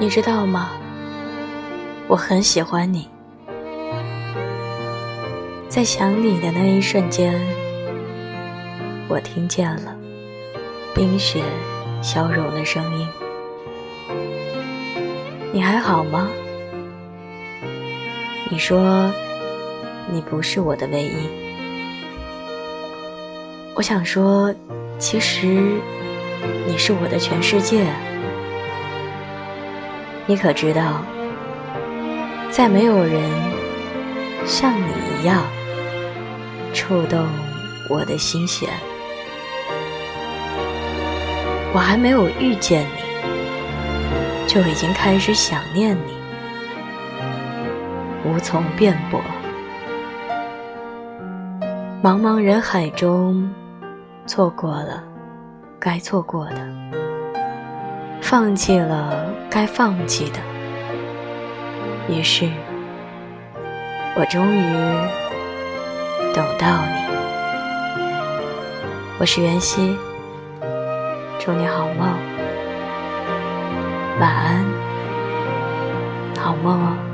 你知道吗？我很喜欢你，在想你的那一瞬间，我听见了冰雪消融的声音。你还好吗？你说你不是我的唯一。我想说，其实你是我的全世界。你可知道，再没有人像你一样触动我的心弦。我还没有遇见你，就已经开始想念你，无从辩驳。茫茫人海中，错过了该错过的。放弃了该放弃的，于是，我终于等到你。我是袁熙，祝你好梦，晚安，好梦哦。